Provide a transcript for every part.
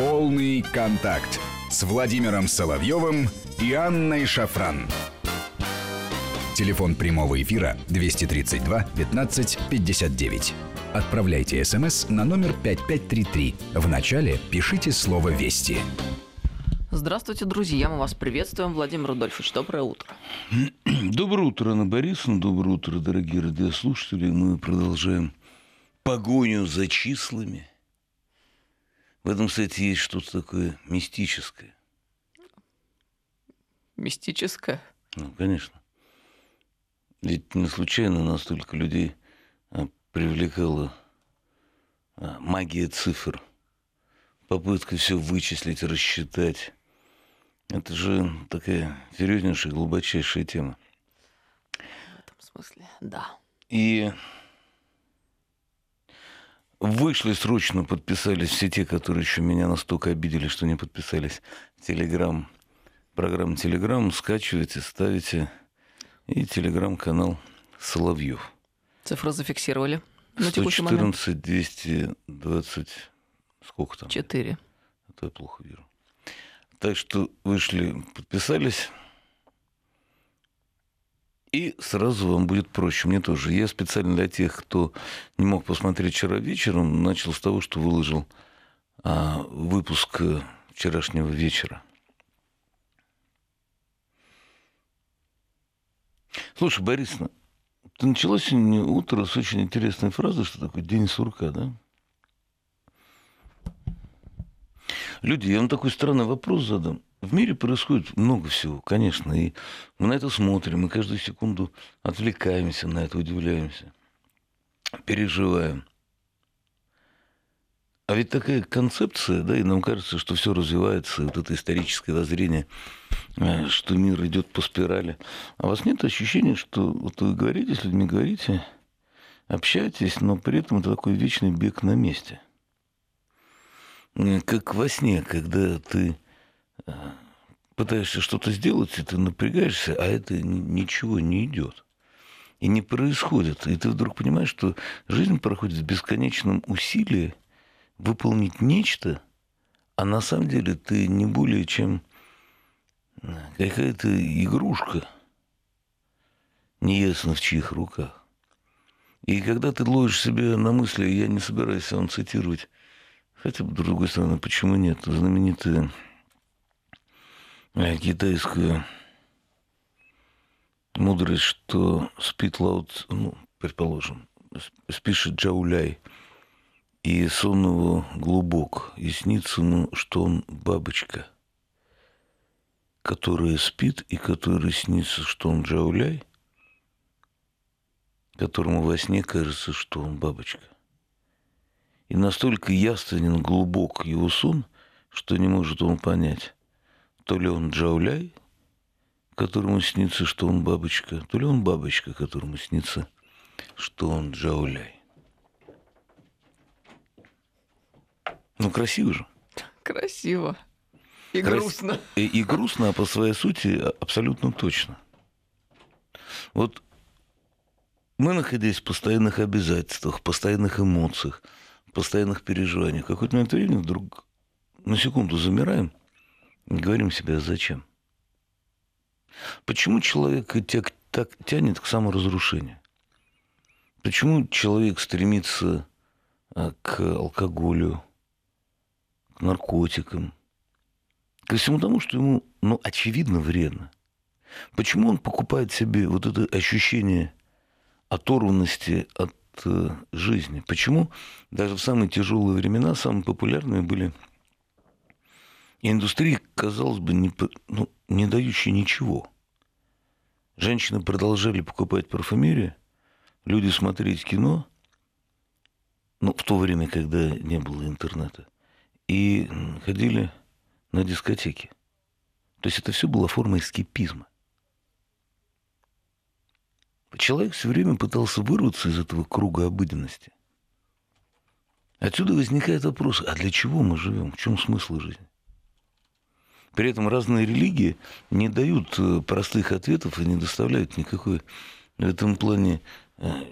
Полный контакт с Владимиром Соловьевым и Анной Шафран. Телефон прямого эфира 232 15 59. Отправляйте смс на номер 5533. В начале пишите слово «Вести». Здравствуйте, друзья, мы вас приветствуем. Владимир Рудольфович, доброе утро. Доброе утро, Анна Борисовна, доброе утро, дорогие радиослушатели. Мы продолжаем погоню за числами. В этом, кстати, есть что-то такое мистическое. Мистическое? Ну, конечно. Ведь не случайно настолько людей а, привлекала а, магия цифр, попытка все вычислить, рассчитать. Это же такая серьезнейшая, глубочайшая тема. В этом смысле, да. И вышли срочно, подписались все те, которые еще меня настолько обидели, что не подписались. Телеграм, программа Телеграм, скачивайте, ставите. И телеграм-канал Соловьев. Цифры зафиксировали на текущий 114, момент? 220, сколько там? 4. Это я плохо вижу. Так что вышли, подписались. И сразу вам будет проще. Мне тоже. Я специально для тех, кто не мог посмотреть вчера вечером, начал с того, что выложил а, выпуск вчерашнего вечера. Слушай, Борисовна, начала сегодня утро с очень интересной фразы, что такое день сурка, да? Люди, я вам такой странный вопрос задам. В мире происходит много всего, конечно, и мы на это смотрим, мы каждую секунду отвлекаемся на это, удивляемся, переживаем. А ведь такая концепция, да, и нам кажется, что все развивается, вот это историческое воззрение, э, что мир идет по спирали. А у вас нет ощущения, что вот вы говорите с людьми, говорите, общаетесь, но при этом это такой вечный бег на месте. Э, как во сне, когда ты э, пытаешься что-то сделать, и ты напрягаешься, а это ничего не идет. И не происходит. И ты вдруг понимаешь, что жизнь проходит в бесконечном усилии, выполнить нечто, а на самом деле ты не более чем э, какая-то игрушка, неясно в чьих руках. И когда ты ловишь себя на мысли, я не собираюсь вам цитировать, хотя, с другой стороны, почему нет, знаменитая э, китайская мудрость, что спит лаут, ну, предположим, спишет Джауляй – и сон его глубок, и снится ему, что он бабочка, которая спит, и которой снится, что он джауляй, которому во сне кажется, что он бабочка. И настолько яственен глубок его сон, что не может он понять, то ли он джауляй, которому снится, что он бабочка, то ли он бабочка, которому снится, что он джауляй. Ну, красиво же. Красиво. И Крас... грустно. И, и грустно, а по своей сути абсолютно точно. Вот мы, находясь в постоянных обязательствах, в постоянных эмоциях, постоянных переживаниях, в какой-то момент времени вдруг на секунду замираем и говорим себе, а зачем? Почему человек так, тянет к саморазрушению? Почему человек стремится а, к алкоголю, наркотикам, ко всему тому, что ему, ну, очевидно, вредно. Почему он покупает себе вот это ощущение оторванности от жизни? Почему даже в самые тяжелые времена самые популярные были индустрии, казалось бы, не, ну, не дающие ничего. Женщины продолжали покупать парфюмерию, люди смотреть кино, ну, в то время, когда не было интернета – и ходили на дискотеки. То есть это все было форма эскепизма. Человек все время пытался вырваться из этого круга обыденности. Отсюда возникает вопрос, а для чего мы живем? В чем смысл жизни? При этом разные религии не дают э, простых ответов и не доставляют никакой в этом плане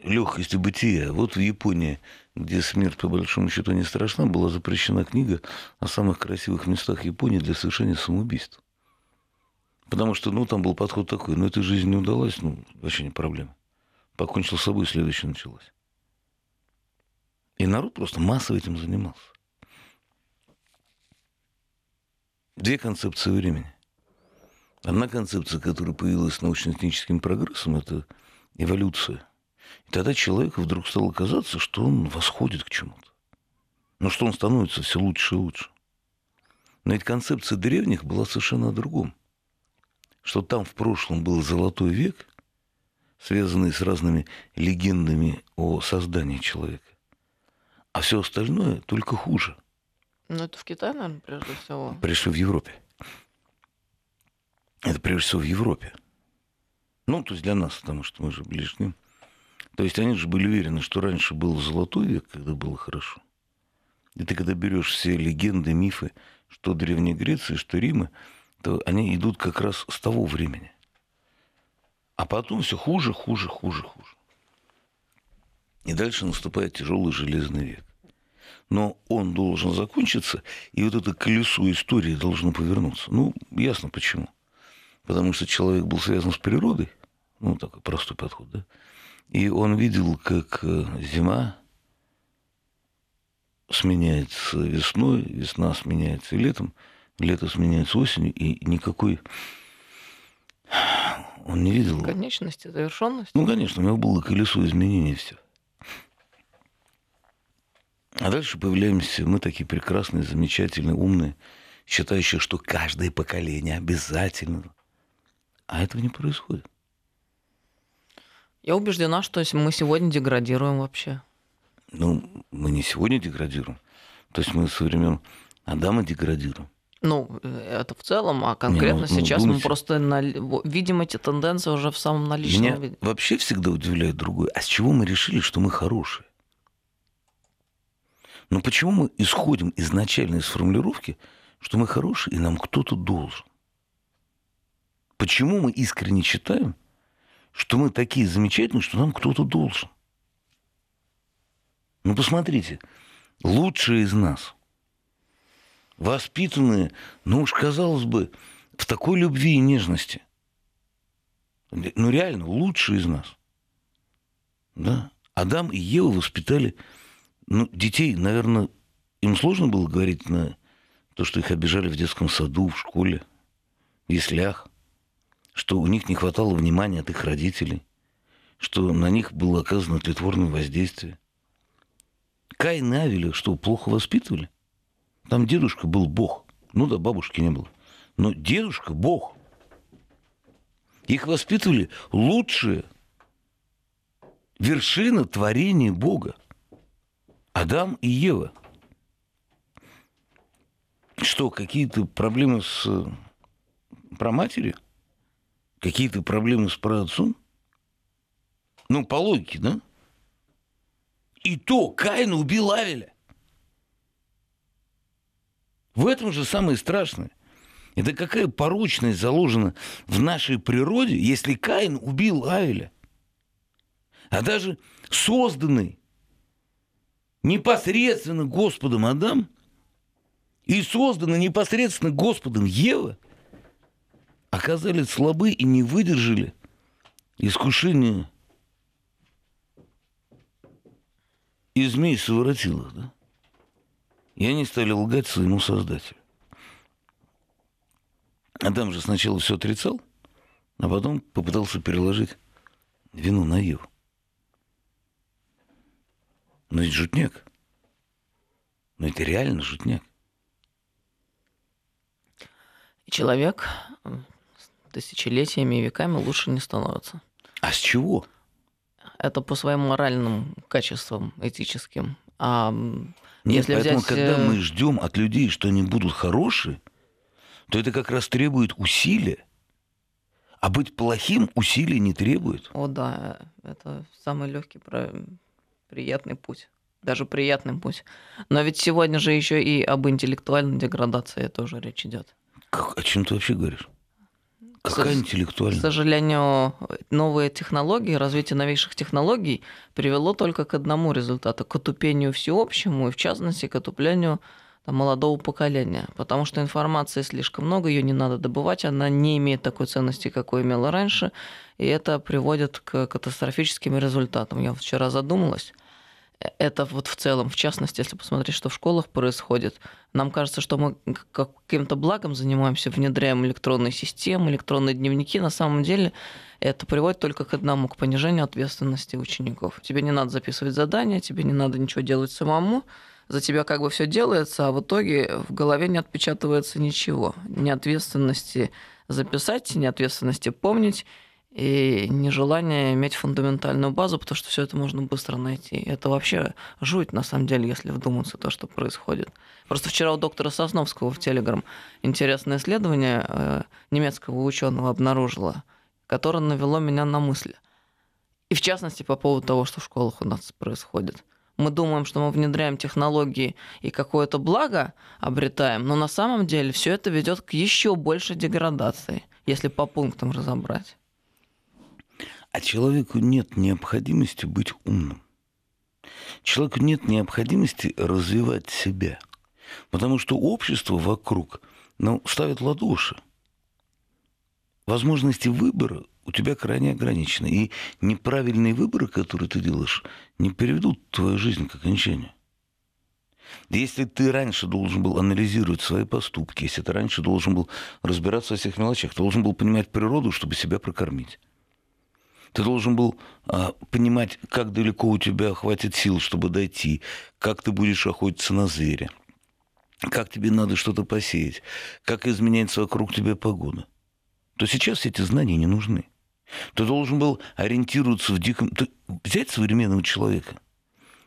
легкости бытия. Вот в Японии, где смерть по большому счету не страшна, была запрещена книга о самых красивых местах Японии для совершения самоубийств. Потому что, ну, там был подход такой, ну, эта жизнь не удалась, ну, вообще не проблема. Покончил с собой, следующее началось. И народ просто массово этим занимался. Две концепции времени. Одна концепция, которая появилась с научно-техническим прогрессом, это эволюция. И тогда человеку вдруг стало казаться, что он восходит к чему-то. Но что он становится все лучше и лучше. Но ведь концепция древних была совершенно о другом что там в прошлом был золотой век, связанный с разными легендами о создании человека. А все остальное только хуже. Ну, это в Китае, наверное, прежде всего. Прежде в Европе. Это прежде всего в Европе. Ну, то есть для нас, потому что мы же ближе к ним. То есть они же были уверены, что раньше был золотой век, когда было хорошо. И ты когда берешь все легенды, мифы, что Древней Греции, что Рима, то они идут как раз с того времени. А потом все хуже, хуже, хуже, хуже. И дальше наступает тяжелый железный век. Но он должен закончиться, и вот это колесо истории должно повернуться. Ну, ясно почему. Потому что человек был связан с природой, ну, такой простой подход, да, и он видел, как э, зима сменяется весной, весна сменяется летом, лето сменяется осенью, и никакой он не видел. Конечности, завершенности. Ну, конечно, у него было колесо изменений все. А дальше появляемся мы такие прекрасные, замечательные, умные, считающие, что каждое поколение обязательно. А этого не происходит. Я убеждена, что мы сегодня деградируем вообще. Ну, мы не сегодня деградируем. То есть мы со времен Адама деградируем. Ну, э, это в целом, а конкретно не, ну, сейчас думайте, мы просто на, видим эти тенденции уже в самом наличном меня виде. вообще всегда удивляет другое. А с чего мы решили, что мы хорошие? Ну почему мы исходим изначально из формулировки, что мы хорошие и нам кто-то должен? Почему мы искренне считаем, что мы такие замечательные, что нам кто-то должен? Ну посмотрите, лучшие из нас – воспитанные, ну уж казалось бы, в такой любви и нежности. Ну реально, лучшие из нас. Да? Адам и Ева воспитали ну, детей, наверное, им сложно было говорить на то, что их обижали в детском саду, в школе, в яслях, что у них не хватало внимания от их родителей, что на них было оказано тлетворное воздействие. Каин и Авеля что, плохо воспитывали? Там дедушка был бог. Ну да, бабушки не было. Но дедушка бог. Их воспитывали лучшие вершина творения Бога. Адам и Ева. Что, какие-то проблемы с проматери? Какие-то проблемы с праотцом? Ну, по логике, да? И то Каин убил Авеля. В этом же самое страшное. Это какая порочность заложена в нашей природе, если Каин убил Авеля. А даже созданный непосредственно Господом Адам и созданный непосредственно Господом Ева оказались слабы и не выдержали искушения и змей совратил их, да? И они стали лгать своему создателю. Адам же сначала все отрицал, а потом попытался переложить вину на Еву. Но ведь жутняк. Но это реально жутняк. Человек тысячелетиями и веками лучше не становится. А с чего? Это по своим моральным качествам, этическим. А нет, Если поэтому, взять... когда э, мы ждем от людей, что они будут хорошие, то это как раз требует усилия. А быть плохим усилий не требует. О, да, это самый легкий, приятный путь. Даже приятный путь. Но ведь сегодня же еще и об интеллектуальной деградации тоже речь идет. Как, о чем ты вообще говоришь? Какая К интеллектуальная? сожалению, новые технологии, развитие новейших технологий привело только к одному результату, к отупению всеобщему и, в частности, к отуплению там, молодого поколения. Потому что информации слишком много, ее не надо добывать, она не имеет такой ценности, какой имела раньше, и это приводит к катастрофическим результатам. Я вчера задумалась, это вот в целом, в частности, если посмотреть, что в школах происходит, нам кажется, что мы каким-то благом занимаемся, внедряем электронные системы, электронные дневники. На самом деле это приводит только к одному, к понижению ответственности учеников. Тебе не надо записывать задания, тебе не надо ничего делать самому, за тебя как бы все делается, а в итоге в голове не отпечатывается ничего. Ни ответственности записать, ни ответственности помнить, и нежелание иметь фундаментальную базу, потому что все это можно быстро найти. Это вообще жуть, на самом деле, если вдуматься то, что происходит. Просто вчера у доктора Сосновского в Телеграм интересное исследование э, немецкого ученого обнаружило, которое навело меня на мысли. И в частности по поводу того, что в школах у нас происходит. Мы думаем, что мы внедряем технологии и какое-то благо обретаем, но на самом деле все это ведет к еще большей деградации, если по пунктам разобрать. А человеку нет необходимости быть умным. Человеку нет необходимости развивать себя. Потому что общество вокруг ну, ставит ладоши. Возможности выбора у тебя крайне ограничены. И неправильные выборы, которые ты делаешь, не приведут твою жизнь к окончанию. Если ты раньше должен был анализировать свои поступки, если ты раньше должен был разбираться во всех мелочах, ты должен был понимать природу, чтобы себя прокормить. Ты должен был а, понимать, как далеко у тебя хватит сил, чтобы дойти, как ты будешь охотиться на зверя, как тебе надо что-то посеять, как изменяется вокруг тебя погода. То сейчас эти знания не нужны. Ты должен был ориентироваться в диком... Ты взять современного человека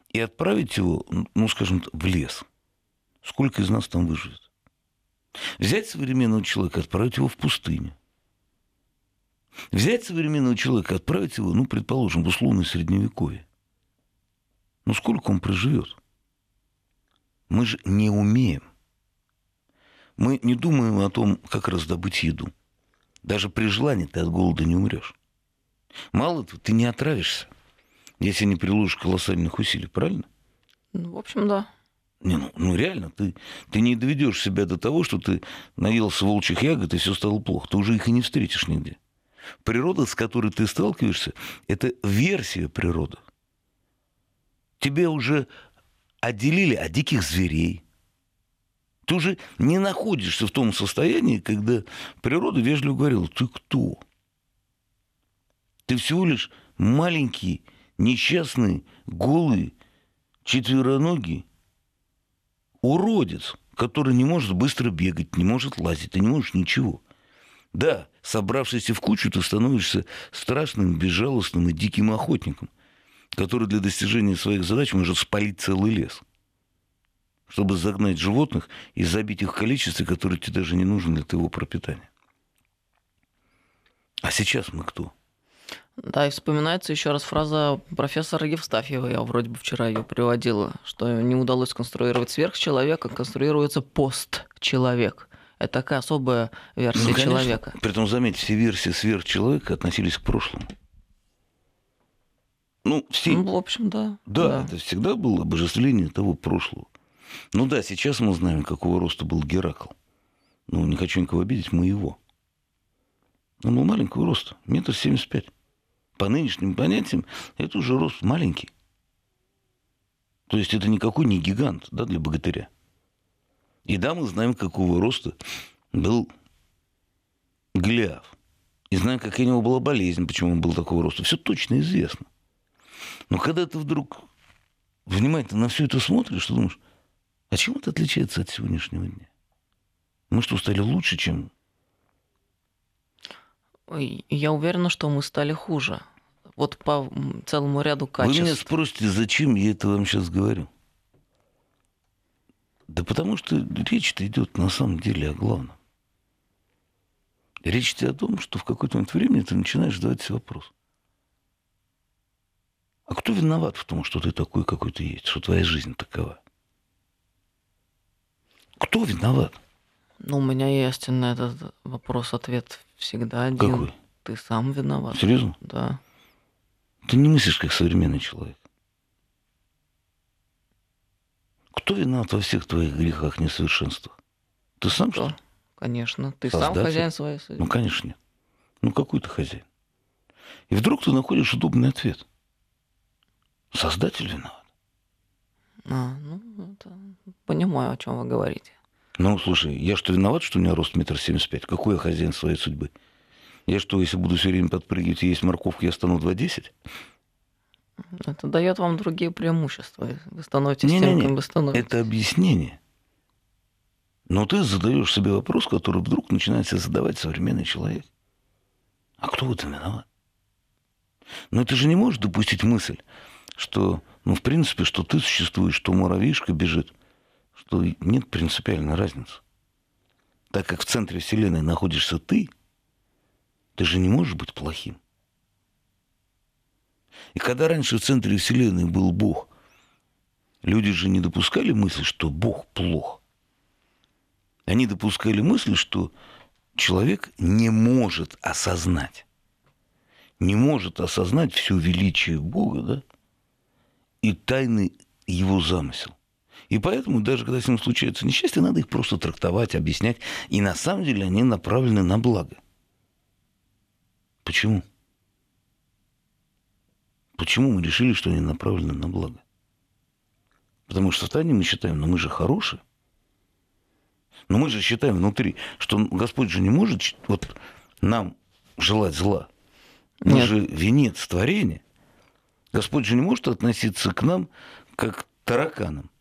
и отправить его, ну, скажем, в лес. Сколько из нас там выживет? Взять современного человека, отправить его в пустыню. Взять современного человека, отправить его, ну, предположим, в условное средневековье. Ну, сколько он проживет? Мы же не умеем. Мы не думаем о том, как раздобыть еду. Даже при желании ты от голода не умрешь. Мало того, ты не отравишься, если не приложишь колоссальных усилий, правильно? Ну, в общем, да. Не, ну, ну реально, ты, ты не доведешь себя до того, что ты наелся волчьих ягод, и все стало плохо. Ты уже их и не встретишь нигде. Природа, с которой ты сталкиваешься, это версия природы. Тебе уже отделили от диких зверей. Ты уже не находишься в том состоянии, когда природа вежливо говорила, ты кто? Ты всего лишь маленький, несчастный, голый, четвероногий уродец, который не может быстро бегать, не может лазить, ты не можешь ничего. Да, собравшись в кучу, ты становишься страшным, безжалостным и диким охотником, который для достижения своих задач может спалить целый лес, чтобы загнать животных и забить их в количестве, которое тебе даже не нужно для твоего пропитания. А сейчас мы кто? Да, и вспоминается еще раз фраза профессора Евстафьева, я вроде бы вчера ее приводила, что не удалось сконструировать сверхчеловека, конструируется постчеловек. Это такая особая версия ну, конечно. человека. Притом, заметьте, все версии сверхчеловека относились к прошлому. Ну, все... ну, в общем, да. Да, да, это всегда было обожествление того прошлого. Ну да, сейчас мы знаем, какого роста был Геракл. Ну, не хочу никого обидеть, мы его. Он был маленького роста, метр семьдесят пять. По нынешним понятиям, это уже рост маленький. То есть это никакой не гигант да, для богатыря. И да, мы знаем, какого роста был Голиаф. И знаем, какая у него была болезнь, почему он был такого роста. Все точно известно. Но когда ты вдруг внимательно на все это смотришь, ты думаешь, а чем это отличается от сегодняшнего дня? Мы что, стали лучше, чем... Ой, я уверена, что мы стали хуже. Вот по целому ряду качеств. Вы меня спросите, зачем я это вам сейчас говорю? Да потому что речь-то идет на самом деле о главном. Речь идет о том, что в какой-то момент времени ты начинаешь задавать себе вопрос. А кто виноват в том, что ты такой, какой ты есть, что твоя жизнь такова? Кто виноват? Ну, у меня есть на этот вопрос ответ всегда один. Какой? Ты сам виноват. Серьезно? Да. Ты не мыслишь как современный человек. Кто виноват во всех твоих грехах, несовершенствах? Ты сам, что ли? Конечно. Ты сам Создатель? хозяин своей судьбы. Ну, конечно, нет. Ну, какой ты хозяин? И вдруг ты находишь удобный ответ. Создатель виноват. А, ну, это... Понимаю, о чем вы говорите. Ну, слушай, я что, виноват, что у меня рост метр семьдесят пять? Какой я хозяин своей судьбы? Я что, если буду все время подпрыгивать и есть морковку, я стану 2,10? Это дает вам другие преимущества. Вы становитесь Не-не-не, тем, кем вы становитесь. Это объяснение. Но ты задаешь себе вопрос, который вдруг начинает себе задавать современный человек. А кто в этом виноват? Но ты же не можешь допустить мысль, что, ну, в принципе, что ты существуешь, что муравьишка бежит, что нет принципиальной разницы. Так как в центре Вселенной находишься ты, ты же не можешь быть плохим. И когда раньше в центре Вселенной был Бог, люди же не допускали мысли, что Бог плох. Они допускали мысль, что человек не может осознать, не может осознать все величие Бога, да, и тайны его замысел. И поэтому даже когда с ним случается несчастье, надо их просто трактовать, объяснять. И на самом деле они направлены на благо. Почему? Почему мы решили, что они направлены на благо? Потому что в тайне мы считаем, но мы же хорошие. Но мы же считаем внутри, что Господь же не может вот нам желать зла. Мы Нет. же венец творения. Господь же не может относиться к нам как к тараканам.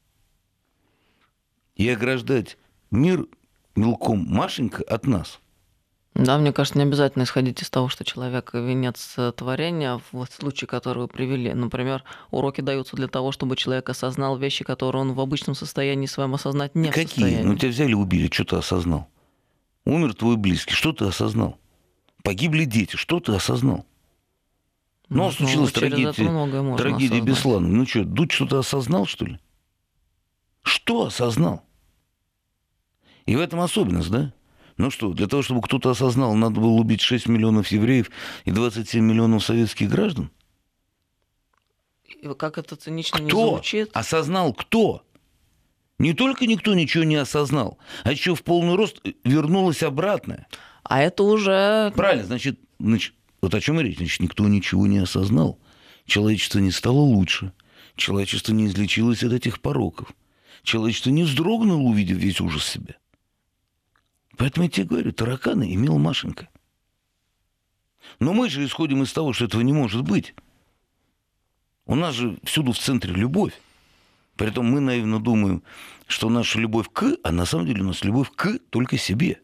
И ограждать мир мелком Машенька от нас. Да, мне кажется, не обязательно исходить из того, что человек венец э, творения, в случае, который вы привели. Например, уроки даются для того, чтобы человек осознал вещи, которые он в обычном состоянии своем осознать не в Какие? состоянии. Ну, тебя взяли, убили, что ты осознал? Умер твой близкий, что ты осознал? Погибли дети, что ты осознал? Ну, Ну, случилась через это трагедия, трагедия осознать. Беслана. Ну что, Дудь что-то осознал, что ли? Что осознал? И в этом особенность, да? Ну что, для того, чтобы кто-то осознал, надо было убить 6 миллионов евреев и 27 миллионов советских граждан? Как это цинично не Кто? звучит. Осознал кто? Не только никто ничего не осознал, а еще в полный рост вернулось обратно. А это уже... Правильно, значит, значит, вот о чем и речь. Значит, никто ничего не осознал. Человечество не стало лучше. Человечество не излечилось от этих пороков. Человечество не вздрогнуло, увидев весь ужас себя. Поэтому я тебе говорю, тараканы имел Машенька. Но мы же исходим из того, что этого не может быть. У нас же всюду в центре любовь. Притом мы наивно думаем, что наша любовь к, а на самом деле у нас любовь к только себе.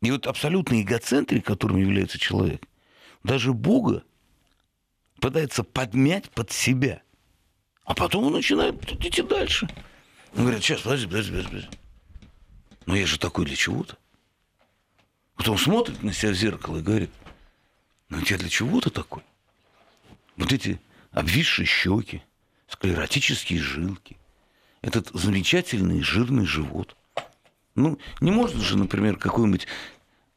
И вот абсолютный эгоцентрик, которым является человек, даже Бога пытается подмять под себя. А потом он начинает идти дальше. Он говорит, сейчас, подожди, подожди, подожди. Но я же такой для чего-то. Потом смотрит на себя в зеркало и говорит, ну я для чего ты такой? Вот эти обвисшие щеки, склеротические жилки, этот замечательный жирный живот. Ну, не может же, например, какое-нибудь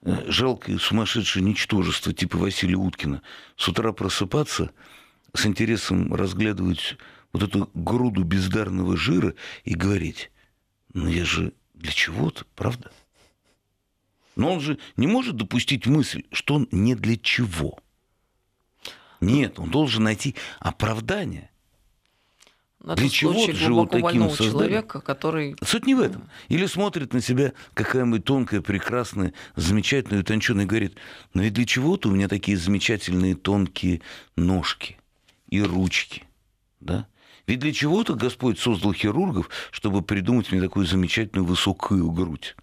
э, жалкое сумасшедшее ничтожество типа Василия Уткина с утра просыпаться, с интересом разглядывать вот эту груду бездарного жира и говорить, ну я же для чего-то, правда? Но он же не может допустить мысль, что он не для чего. Нет, он должен найти оправдание. Это Для чего же глубоко таким создали? человека, который... Суть не в этом. Или смотрит на себя какая-нибудь тонкая, прекрасная, замечательная, утонченная и говорит, ну и для чего-то у меня такие замечательные тонкие ножки и ручки. Да? Ведь для чего-то Господь создал хирургов, чтобы придумать мне такую замечательную высокую грудь.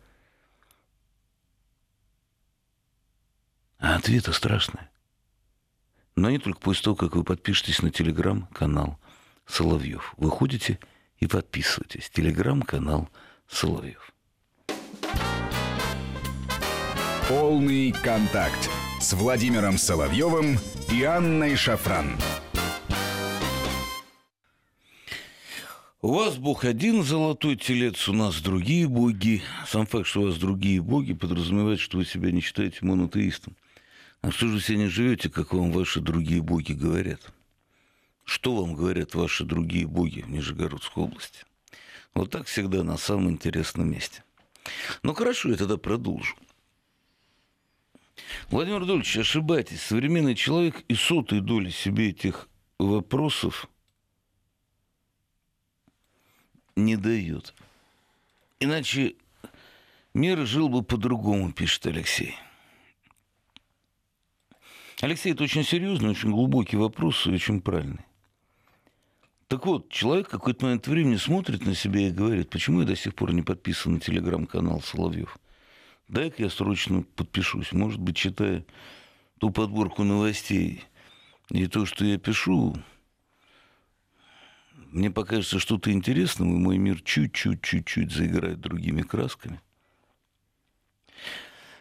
А ответы страшные. Но не только после того, как вы подпишетесь на телеграм-канал Соловьев. Вы ходите и подписывайтесь. Телеграм-канал Соловьев. Полный контакт с Владимиром Соловьевым и Анной Шафран. У вас Бог один золотой телец, у нас другие боги. Сам факт, что у вас другие боги, подразумевает, что вы себя не считаете монотеистом. А что же вы себе не живете, как вам ваши другие боги говорят? Что вам говорят ваши другие боги в Нижегородской области? Вот так всегда на самом интересном месте. Ну хорошо, я тогда продолжу. Владимир Анатольевич, ошибаетесь. Современный человек и сотой доли себе этих вопросов – не дают. Иначе мир жил бы по-другому, пишет Алексей. Алексей, это очень серьезный, очень глубокий вопрос и очень правильный. Так вот, человек какой-то момент времени смотрит на себя и говорит, почему я до сих пор не подписан на телеграм-канал Соловьев? Дай-ка я срочно подпишусь. Может быть, читая ту подборку новостей и то, что я пишу, мне покажется что-то интересное, и мой мир чуть-чуть, чуть-чуть заиграет другими красками.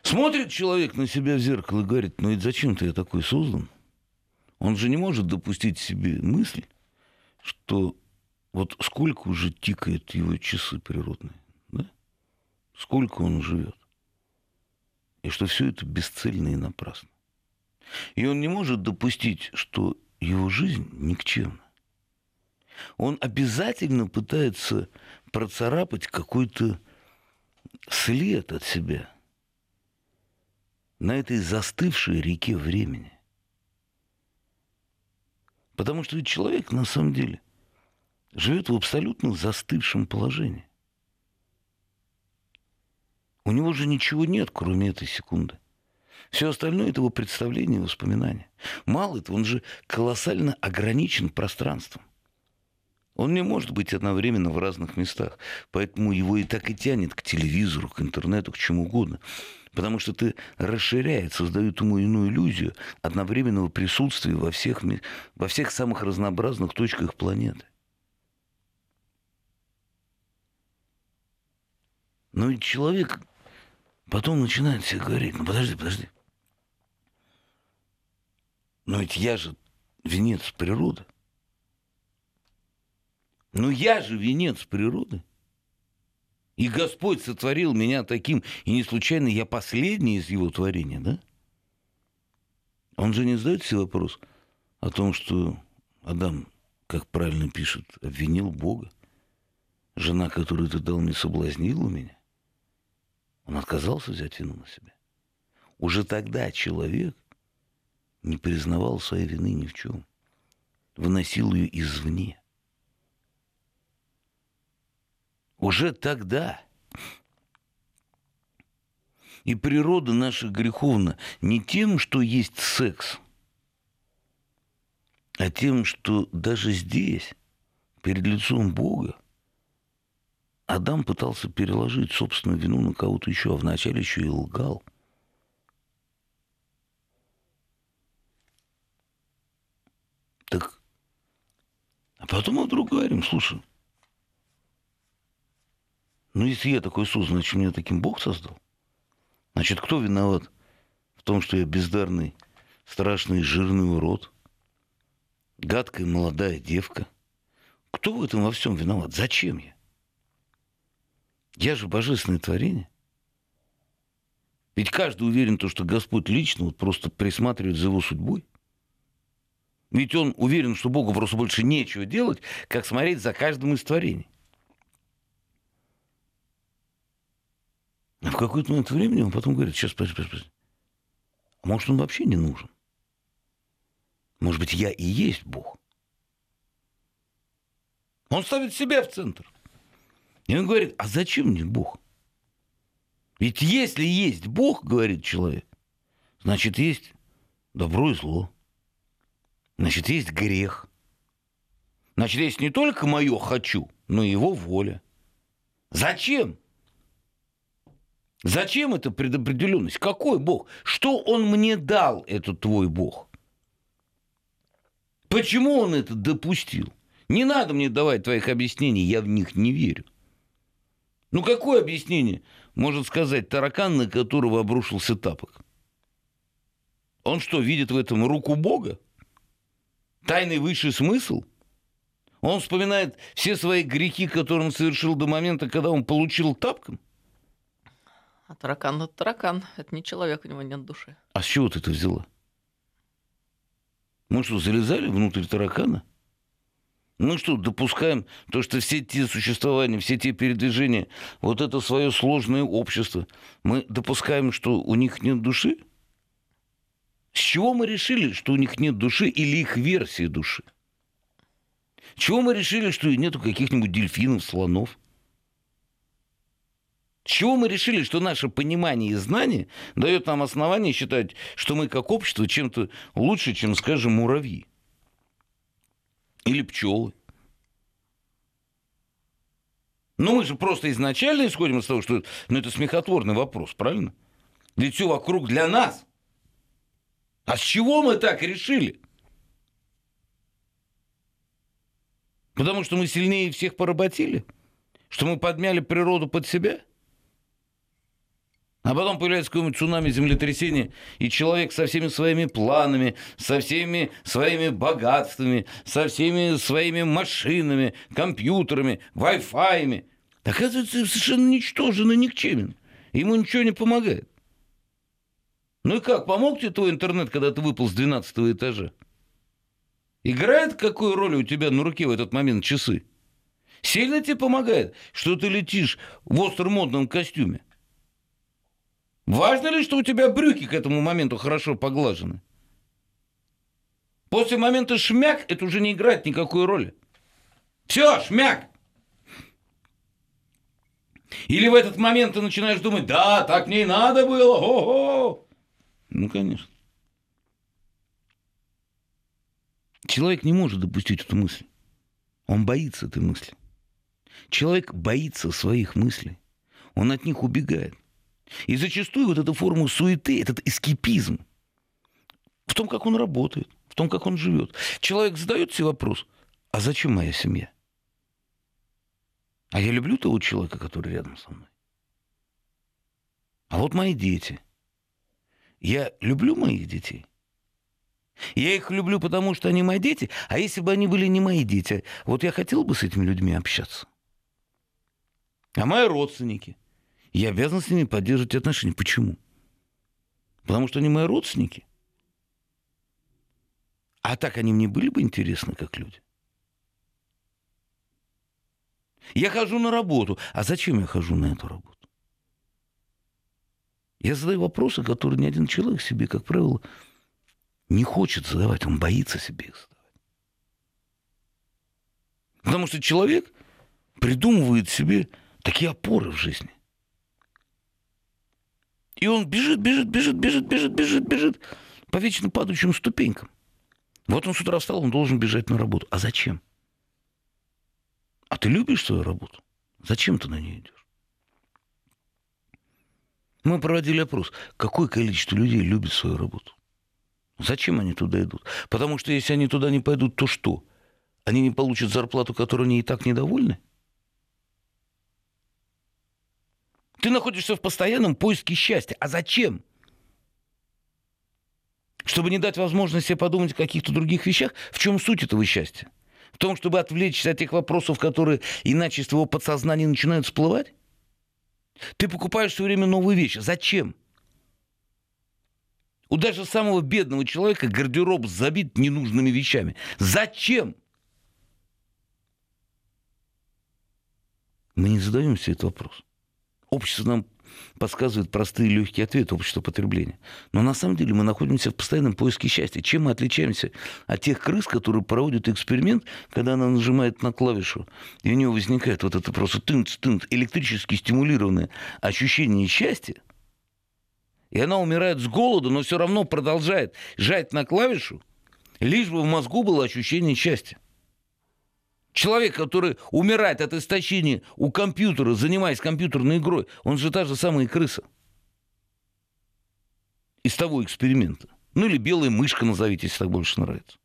Смотрит человек на себя в зеркало и говорит, ну и зачем-то я такой создан? Он же не может допустить себе мысль, что вот сколько уже тикают его часы природные, да? Сколько он живет. И что все это бесцельно и напрасно. И он не может допустить, что его жизнь никчемна он обязательно пытается процарапать какой-то след от себя на этой застывшей реке времени. Потому что человек на самом деле живет в абсолютно застывшем положении. У него же ничего нет, кроме этой секунды. Все остальное – это его представление, воспоминания. Мало этого, он же колоссально ограничен пространством. Он не может быть одновременно в разных местах. Поэтому его и так и тянет к телевизору, к интернету, к чему угодно. Потому что ты расширяет, создает ему иную иллюзию одновременного присутствия во всех, во всех самых разнообразных точках планеты. Но ведь человек потом начинает себе говорить, ну подожди, подожди. Но ведь я же венец природы. Ну я же венец природы. И Господь сотворил меня таким, и не случайно я последний из его творения, да? Он же не задает себе вопрос о том, что Адам, как правильно пишет, обвинил Бога. Жена, которую ты дал мне, соблазнила меня. Он отказался взять вину на себя. Уже тогда человек не признавал своей вины ни в чем. Выносил ее извне. Уже тогда. И природа наша греховна не тем, что есть секс, а тем, что даже здесь, перед лицом Бога, Адам пытался переложить собственную вину на кого-то еще, а вначале еще и лгал. Так, а потом мы вдруг говорим, слушай, ну, если я такой Иисус, значит, меня таким Бог создал. Значит, кто виноват в том, что я бездарный, страшный, жирный урод? Гадкая молодая девка. Кто в этом во всем виноват? Зачем я? Я же божественное творение. Ведь каждый уверен, то, что Господь лично вот просто присматривает за его судьбой. Ведь он уверен, что Богу просто больше нечего делать, как смотреть за каждым из творений. А в какой-то момент времени он потом говорит, сейчас, подожди, подожди, подожди. А может, он вообще не нужен? Может быть, я и есть Бог? Он ставит себя в центр. И он говорит, а зачем мне Бог? Ведь если есть Бог, говорит человек, значит, есть добро и зло. Значит, есть грех. Значит, есть не только мое «хочу», но и его воля. Зачем? Зачем эта предопределенность? Какой Бог? Что Он мне дал, этот твой Бог? Почему Он это допустил? Не надо мне давать твоих объяснений, я в них не верю. Ну какое объяснение может сказать таракан, на которого обрушился тапок? Он что, видит в этом руку Бога? Тайный высший смысл? Он вспоминает все свои грехи, которые он совершил до момента, когда он получил тапком. А таракан это таракан. Это не человек, у него нет души. А с чего ты это взяла? Мы что, залезали внутрь таракана? Мы что, допускаем то, что все те существования, все те передвижения, вот это свое сложное общество, мы допускаем, что у них нет души? С чего мы решили, что у них нет души или их версии души? Чего мы решили, что нету каких-нибудь дельфинов, слонов? Чего мы решили, что наше понимание и знание дает нам основание считать, что мы как общество чем-то лучше, чем, скажем, муравьи? Или пчелы? Ну, мы же просто изначально исходим из того, что ну, это смехотворный вопрос, правильно? Ведь все вокруг для нас. А с чего мы так решили? Потому что мы сильнее всех поработили? Что мы подмяли природу под себя? А потом появляется какое-нибудь цунами, землетрясение, и человек со всеми своими планами, со всеми своими богатствами, со всеми своими машинами, компьютерами, вай-фаями, оказывается совершенно ничтожен и никчемен. Ему ничего не помогает. Ну и как, помог тебе твой интернет, когда ты выпал с 12 этажа? Играет какую роль у тебя на руке в этот момент часы? Сильно тебе помогает, что ты летишь в остромодном костюме? Важно ли, что у тебя брюки к этому моменту хорошо поглажены? После момента шмяк это уже не играет никакой роли. Все, шмяк! Или в этот момент ты начинаешь думать, да, так мне и надо было, ого! Ну, конечно. Человек не может допустить эту мысль. Он боится этой мысли. Человек боится своих мыслей. Он от них убегает. И зачастую вот эта форма суеты, этот эскипизм в том, как он работает, в том, как он живет. Человек задает себе вопрос, а зачем моя семья? А я люблю того человека, который рядом со мной. А вот мои дети. Я люблю моих детей. Я их люблю, потому что они мои дети. А если бы они были не мои дети, вот я хотел бы с этими людьми общаться. А мои родственники – я обязан с ними поддерживать отношения. Почему? Потому что они мои родственники. А так они мне были бы интересны, как люди. Я хожу на работу. А зачем я хожу на эту работу? Я задаю вопросы, которые ни один человек себе, как правило, не хочет задавать. Он боится себе их задавать. Потому что человек придумывает себе такие опоры в жизни. И он бежит, бежит, бежит, бежит, бежит, бежит, бежит по вечно падающим ступенькам. Вот он с утра встал, он должен бежать на работу. А зачем? А ты любишь свою работу? Зачем ты на нее идешь? Мы проводили опрос. Какое количество людей любит свою работу? Зачем они туда идут? Потому что если они туда не пойдут, то что? Они не получат зарплату, которой они и так недовольны? Ты находишься в постоянном поиске счастья. А зачем? Чтобы не дать возможность себе подумать о каких-то других вещах. В чем суть этого счастья? В том, чтобы отвлечься от тех вопросов, которые иначе из твоего подсознания начинают всплывать? Ты покупаешь все время новые вещи. Зачем? У даже самого бедного человека гардероб забит ненужными вещами. Зачем? Мы не задаем себе этот вопрос. Общество нам подсказывает простые легкие ответы общества потребления. Но на самом деле мы находимся в постоянном поиске счастья. Чем мы отличаемся от тех крыс, которые проводят эксперимент, когда она нажимает на клавишу, и у нее возникает вот это просто тынц-тынц, электрически стимулированное ощущение счастья, и она умирает с голода, но все равно продолжает жать на клавишу, лишь бы в мозгу было ощущение счастья. Человек, который умирает от истощения у компьютера, занимаясь компьютерной игрой, он же та же самая крыса. Из того эксперимента. Ну или белая мышка назовите, если так больше нравится.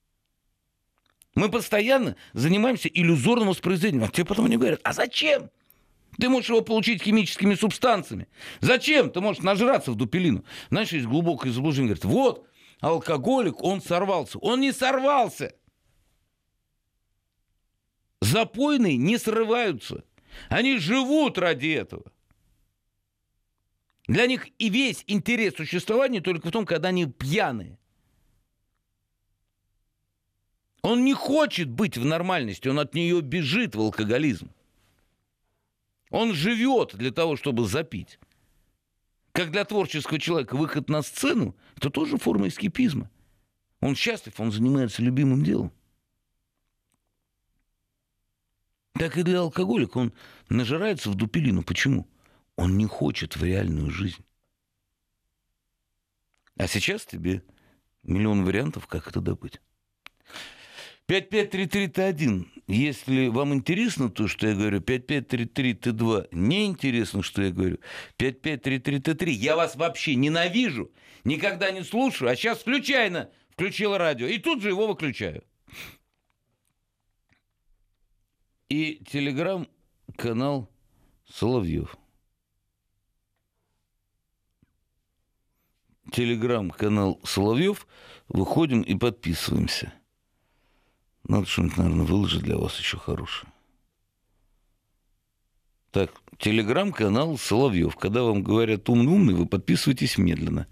Мы постоянно занимаемся иллюзорным воспроизведением. А тебе потом они говорят, а зачем? Ты можешь его получить химическими субстанциями. Зачем? Ты можешь нажраться в дупелину. Знаешь, есть глубокое заблуждение. Говорит, вот, алкоголик, он сорвался. Он не сорвался. Запойные не срываются. Они живут ради этого. Для них и весь интерес существования только в том, когда они пьяные. Он не хочет быть в нормальности, он от нее бежит в алкоголизм. Он живет для того, чтобы запить. Как для творческого человека выход на сцену – это тоже форма эскипизма. Он счастлив, он занимается любимым делом. Так и для алкоголика. Он нажирается в дупелину. Почему? Он не хочет в реальную жизнь. А сейчас тебе миллион вариантов, как это добыть. 5533Т1. Если вам интересно то, что я говорю, 5533Т2 не интересно, что я говорю, 5533Т3 я вас вообще ненавижу, никогда не слушаю, а сейчас случайно включил радио и тут же его выключаю. И телеграм-канал Соловьев. Телеграм-канал Соловьев. Выходим и подписываемся. Надо что-нибудь, наверное, выложить для вас еще хорошее. Так, телеграм-канал Соловьев. Когда вам говорят умный-умный, вы подписываетесь медленно.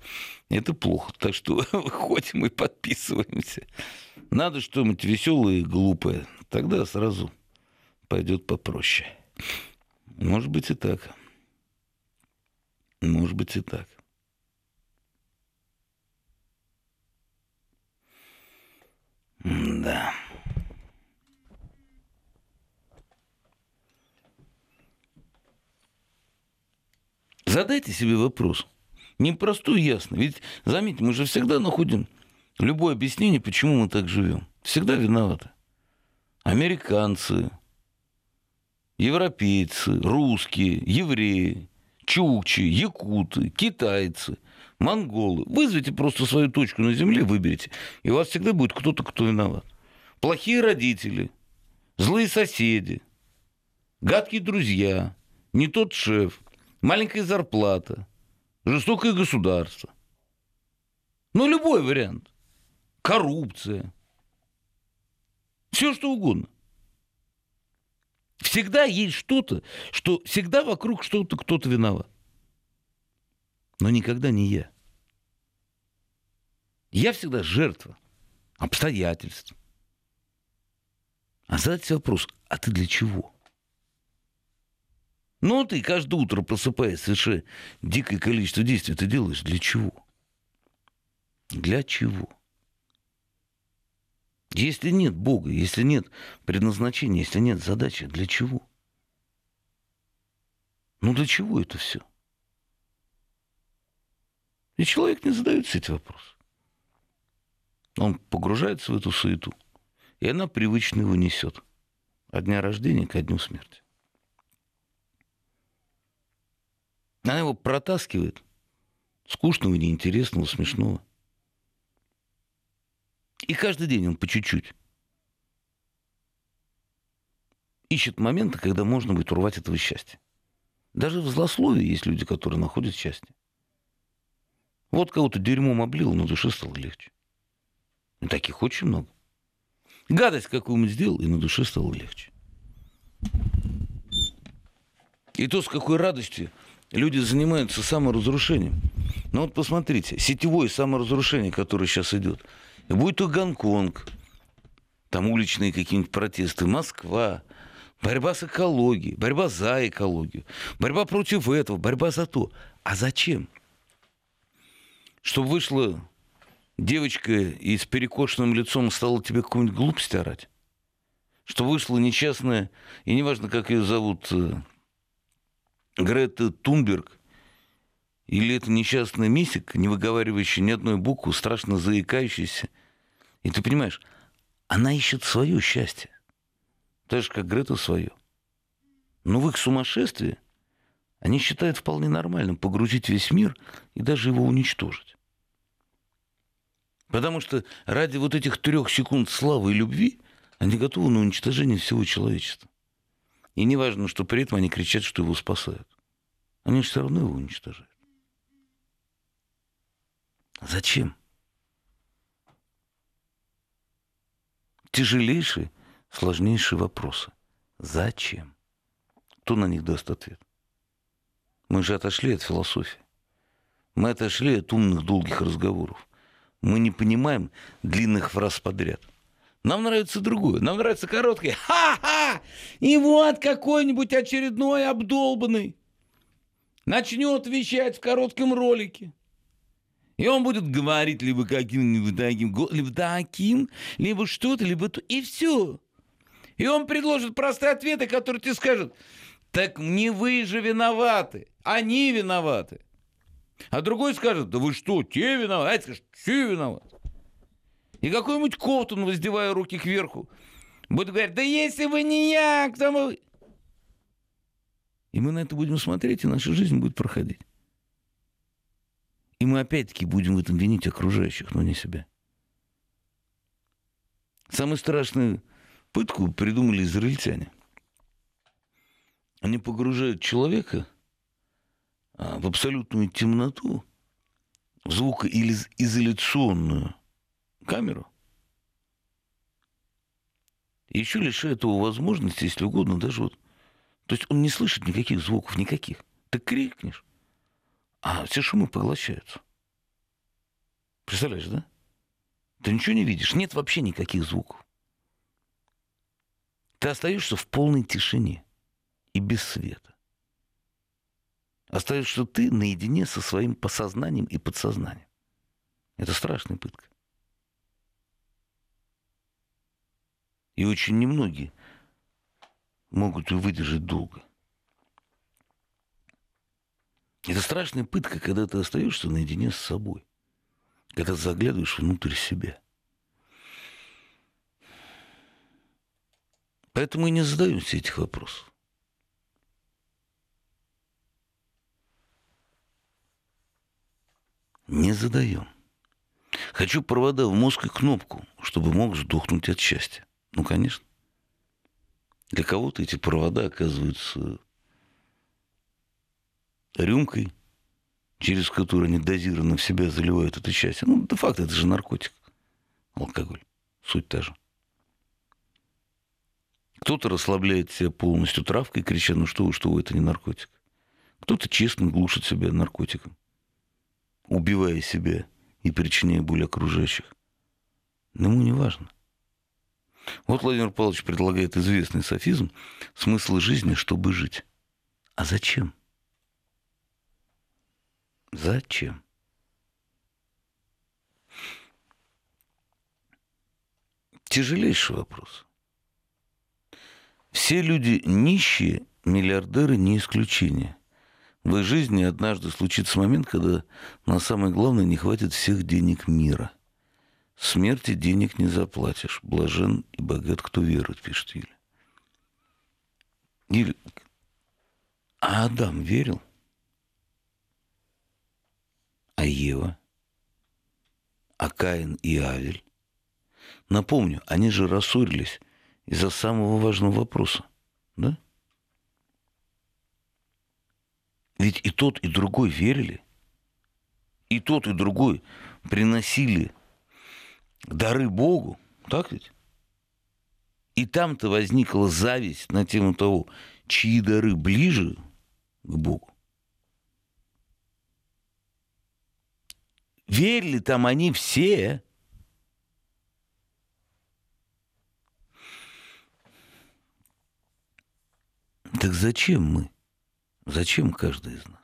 Это плохо. Так что выходим и подписываемся. Надо что-нибудь веселое и глупое. Тогда сразу пойдет попроще. Может быть и так. Может быть и так. Да. Задайте себе вопрос. Непростой, ясно. Ведь, заметьте, мы же всегда находим любое объяснение, почему мы так живем. Всегда виноваты. Американцы, европейцы, русские, евреи, чукчи, якуты, китайцы, монголы. Вызовите просто свою точку на земле, выберите, и у вас всегда будет кто-то, кто виноват. Плохие родители, злые соседи, гадкие друзья, не тот шеф, маленькая зарплата, жестокое государство. Ну, любой вариант. Коррупция. Все что угодно. Всегда есть что-то, что всегда вокруг что-то кто-то виноват. Но никогда не я. Я всегда жертва обстоятельств. А задать вопрос, а ты для чего? Ну, ты каждое утро просыпаясь, совершая дикое количество действий, ты делаешь для чего? Для чего? Если нет Бога, если нет предназначения, если нет задачи, для чего? Ну, для чего это все? И человек не задается эти вопросы. Он погружается в эту суету, и она привычно его несет. От дня рождения к дню смерти. Она его протаскивает. Скучного, неинтересного, смешного. И каждый день он по чуть-чуть ищет моменты, когда можно будет урвать этого счастья. Даже в злословии есть люди, которые находят счастье. Вот кого-то дерьмом облил, но душе стало легче. И таких очень много. Гадость какую-нибудь сделал, и на душе стало легче. И то, с какой радостью люди занимаются саморазрушением. Ну вот посмотрите, сетевое саморазрушение, которое сейчас идет. И будет то Гонконг, там уличные какие-нибудь протесты, Москва, борьба с экологией, борьба за экологию, борьба против этого, борьба за то. А зачем? Чтобы вышла девочка и с перекошенным лицом стала тебе какую-нибудь глупость орать? Что вышла несчастная, и неважно, как ее зовут, э, Грета Тунберг или это несчастный мисик, не выговаривающий ни одной буквы, страшно заикающийся. И ты понимаешь, она ищет свое счастье. Так же, как Грета свое. Но в их сумасшествии они считают вполне нормальным погрузить весь мир и даже его уничтожить. Потому что ради вот этих трех секунд славы и любви они готовы на уничтожение всего человечества. И не важно, что при этом они кричат, что его спасают. Они все равно его уничтожают. Зачем? Тяжелейшие, сложнейшие вопросы. Зачем? Кто на них даст ответ? Мы же отошли от философии. Мы отошли от умных долгих разговоров. Мы не понимаем длинных фраз подряд. Нам нравится другое. Нам нравится короткое. Ха-ха! И вот какой-нибудь очередной обдолбанный начнет вещать в коротком ролике. И он будет говорить либо каким-нибудь таким, либо таким, либо что-то, либо то. И все. И он предложит простые ответы, которые тебе скажут, так не вы же виноваты, они виноваты. А другой скажет, да вы что, те виноваты, а это скажет, все виноваты. И какой-нибудь Ковтун, воздевая руки кверху, будет говорить, да если вы не я, кто вы? И мы на это будем смотреть, и наша жизнь будет проходить. И мы опять-таки будем в этом винить окружающих, но не себя. Самую страшную пытку придумали израильтяне. Они погружают человека а, в абсолютную темноту, в звукоизоляционную камеру, еще лишают его возможности, если угодно, даже вот... То есть он не слышит никаких звуков, никаких. Ты крикнешь, а все шумы поглощаются. Представляешь, да? Ты ничего не видишь, нет вообще никаких звуков. Ты остаешься в полной тишине и без света. Остаешься ты наедине со своим посознанием и подсознанием. Это страшная пытка. И очень немногие могут ее выдержать долго. Это страшная пытка, когда ты остаешься наедине с собой, когда заглядываешь внутрь себя. Поэтому и не задаем все этих вопросов. Не задаем. Хочу провода в мозг и кнопку, чтобы мог сдохнуть от счастья. Ну, конечно. Для кого-то эти провода оказываются рюмкой, через которую они дозированно в себя заливают это счастье. Ну, де-факто это же наркотик. Алкоголь. Суть та же. Кто-то расслабляет себя полностью травкой, крича, ну что вы, что вы, это не наркотик. Кто-то честно глушит себя наркотиком, убивая себя и причиняя боль окружающих. Но ему не важно. Вот Владимир Павлович предлагает известный софизм «смысл жизни, чтобы жить». А зачем? Зачем? Тяжелейший вопрос. Все люди нищие, миллиардеры не исключение. В их жизни однажды случится момент, когда на самое главное не хватит всех денег мира – Смерти денег не заплатишь. Блажен и богат, кто верует, пишет Юля. Юля, а Адам верил? А Ева? А Каин и Авель? Напомню, они же рассорились из-за самого важного вопроса. Да? Ведь и тот, и другой верили. И тот, и другой приносили дары Богу, так ведь? И там-то возникла зависть на тему того, чьи дары ближе к Богу. Верили там они все. Так зачем мы? Зачем каждый из нас?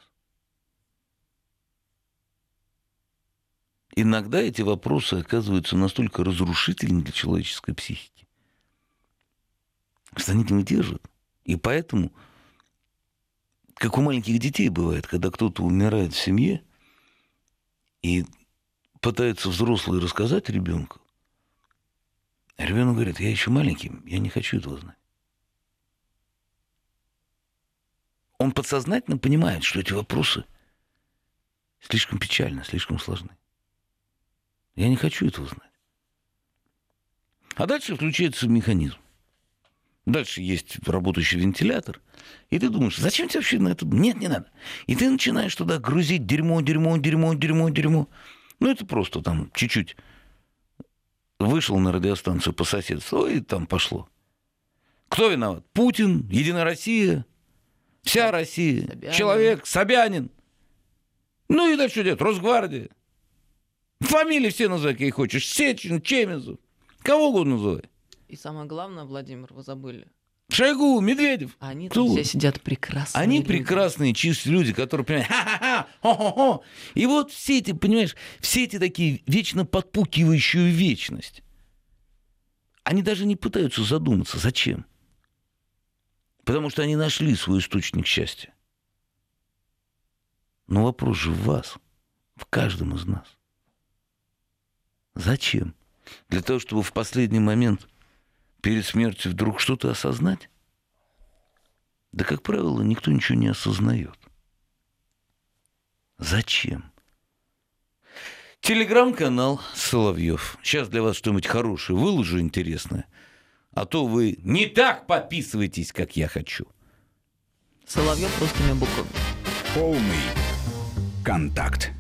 иногда эти вопросы оказываются настолько разрушительными для человеческой психики, что они не выдерживают. И поэтому, как у маленьких детей бывает, когда кто-то умирает в семье, и пытается взрослый рассказать ребенку, ребенок говорит, я еще маленький, я не хочу этого знать. Он подсознательно понимает, что эти вопросы слишком печальны, слишком сложны. Я не хочу этого знать. А дальше включается механизм. Дальше есть работающий вентилятор. И ты думаешь, зачем тебе вообще на это? Нет, не надо. И ты начинаешь туда грузить дерьмо, дерьмо, дерьмо, дерьмо, дерьмо. Ну, это просто там чуть-чуть вышел на радиостанцию по соседству, и там пошло. Кто виноват? Путин, Единая Россия, вся Россия, Собянин. человек, Собянин. Ну и дальше что делать? Росгвардия. Фамилии все называй, какие хочешь. Сечин, Чемезов. Кого угодно называй. И самое главное, Владимир, вы забыли. Шойгу, Медведев. Они Кто? все сидят прекрасные Они люди. прекрасные, чистые люди, которые понимают, ха-ха-ха, хо-хо-хо. И вот все эти, понимаешь, все эти такие вечно подпукивающую вечность. Они даже не пытаются задуматься, зачем. Потому что они нашли свой источник счастья. Но вопрос же в вас, в каждом из нас. Зачем? Для того, чтобы в последний момент перед смертью вдруг что-то осознать? Да, как правило, никто ничего не осознает. Зачем? Телеграм-канал Соловьев. Сейчас для вас что-нибудь хорошее выложу, интересное. А то вы не так подписываетесь, как я хочу. Соловьев русскими буквами. Полный контакт.